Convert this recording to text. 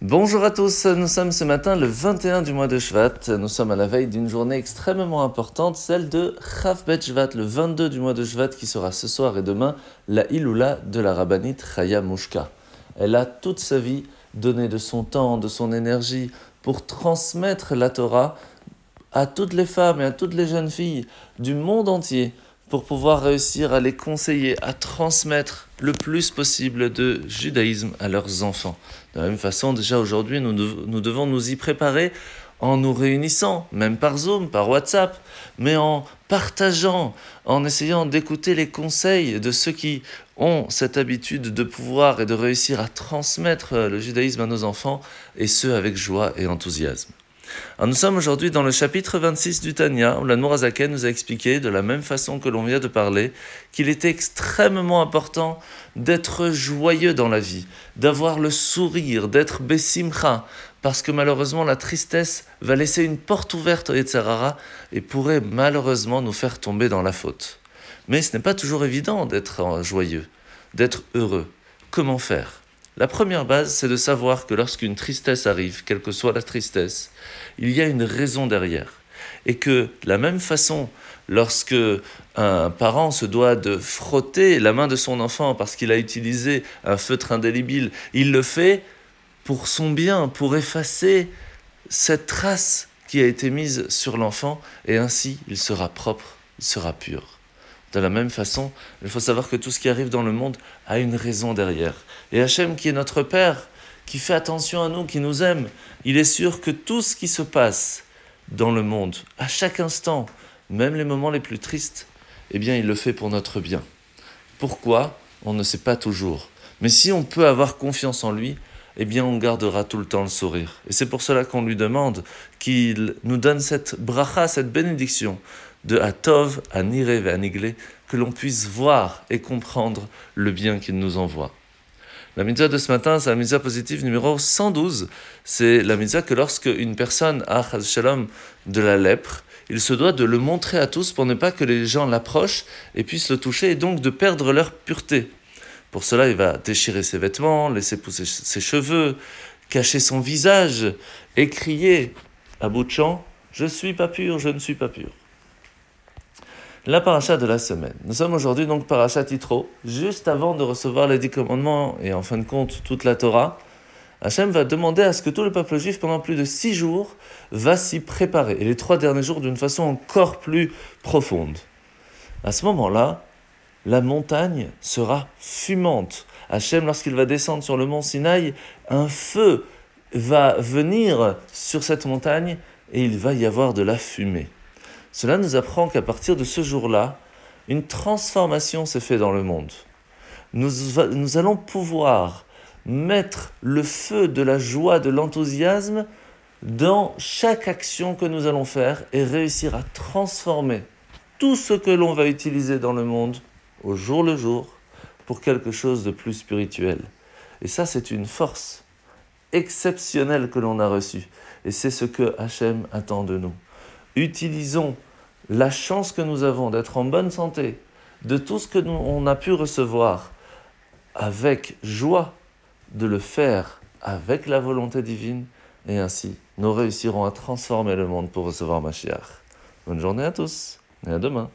Bonjour à tous, nous sommes ce matin le 21 du mois de Shvat. Nous sommes à la veille d'une journée extrêmement importante, celle de Bet Shvat, le 22 du mois de Shvat, qui sera ce soir et demain la Iloula de la rabbinite Chaya Mushka. Elle a toute sa vie donné de son temps, de son énergie pour transmettre la Torah à toutes les femmes et à toutes les jeunes filles du monde entier pour pouvoir réussir à les conseiller, à transmettre le plus possible de judaïsme à leurs enfants. De la même façon, déjà aujourd'hui, nous, nous devons nous y préparer en nous réunissant, même par Zoom, par WhatsApp, mais en partageant, en essayant d'écouter les conseils de ceux qui ont cette habitude de pouvoir et de réussir à transmettre le judaïsme à nos enfants, et ce avec joie et enthousiasme. Nous sommes aujourd'hui dans le chapitre 26 du Tanya, où l'Anmorazaken nous a expliqué, de la même façon que l'on vient de parler, qu'il était extrêmement important d'être joyeux dans la vie, d'avoir le sourire, d'être bessimcha, parce que malheureusement la tristesse va laisser une porte ouverte au Yetzerara et pourrait malheureusement nous faire tomber dans la faute. Mais ce n'est pas toujours évident d'être joyeux, d'être heureux. Comment faire? La première base, c'est de savoir que lorsqu'une tristesse arrive, quelle que soit la tristesse, il y a une raison derrière. Et que de la même façon, lorsque un parent se doit de frotter la main de son enfant parce qu'il a utilisé un feutre indélébile, il le fait pour son bien, pour effacer cette trace qui a été mise sur l'enfant, et ainsi il sera propre, il sera pur. De la même façon, il faut savoir que tout ce qui arrive dans le monde a une raison derrière. Et Hachem, qui est notre Père, qui fait attention à nous, qui nous aime, il est sûr que tout ce qui se passe dans le monde, à chaque instant, même les moments les plus tristes, eh bien, il le fait pour notre bien. Pourquoi? On ne sait pas toujours. Mais si on peut avoir confiance en lui, eh bien, on gardera tout le temps le sourire. Et c'est pour cela qu'on lui demande qu'il nous donne cette bracha, cette bénédiction de Atov à Nire et à Niglé, que l'on puisse voir et comprendre le bien qu'il nous envoie. La mitzvah de ce matin, c'est la mitzvah positive numéro 112. C'est la mitzvah que lorsque une personne a shalom de la lèpre, il se doit de le montrer à tous pour ne pas que les gens l'approchent et puissent le toucher et donc de perdre leur pureté. Pour cela, il va déchirer ses vêtements, laisser pousser ses cheveux, cacher son visage et crier à bout de champ Je suis pas pur, je ne suis pas pur la paracha de la semaine. Nous sommes aujourd'hui donc paracha Titro, juste avant de recevoir les dix commandements et en fin de compte toute la Torah. Hachem va demander à ce que tout le peuple juif, pendant plus de six jours, va s'y préparer, et les trois derniers jours d'une façon encore plus profonde. À ce moment-là, la montagne sera fumante. Hachem, lorsqu'il va descendre sur le mont Sinaï, un feu va venir sur cette montagne et il va y avoir de la fumée. Cela nous apprend qu'à partir de ce jour-là, une transformation s'est faite dans le monde. Nous, allons pouvoir mettre le feu de la joie, de l'enthousiasme dans chaque action que nous allons faire et réussir à transformer tout ce que l'on va utiliser dans le monde au jour le jour pour quelque chose de plus spirituel. Et ça, c'est une force exceptionnelle que l'on a reçue. Et c'est ce que Hachem attend de nous. Utilisons la chance que nous avons d'être en bonne santé, de tout ce que nous, on a pu recevoir avec joie, de le faire avec la volonté divine, et ainsi nous réussirons à transformer le monde pour recevoir Mashiach. Bonne journée à tous, et à demain.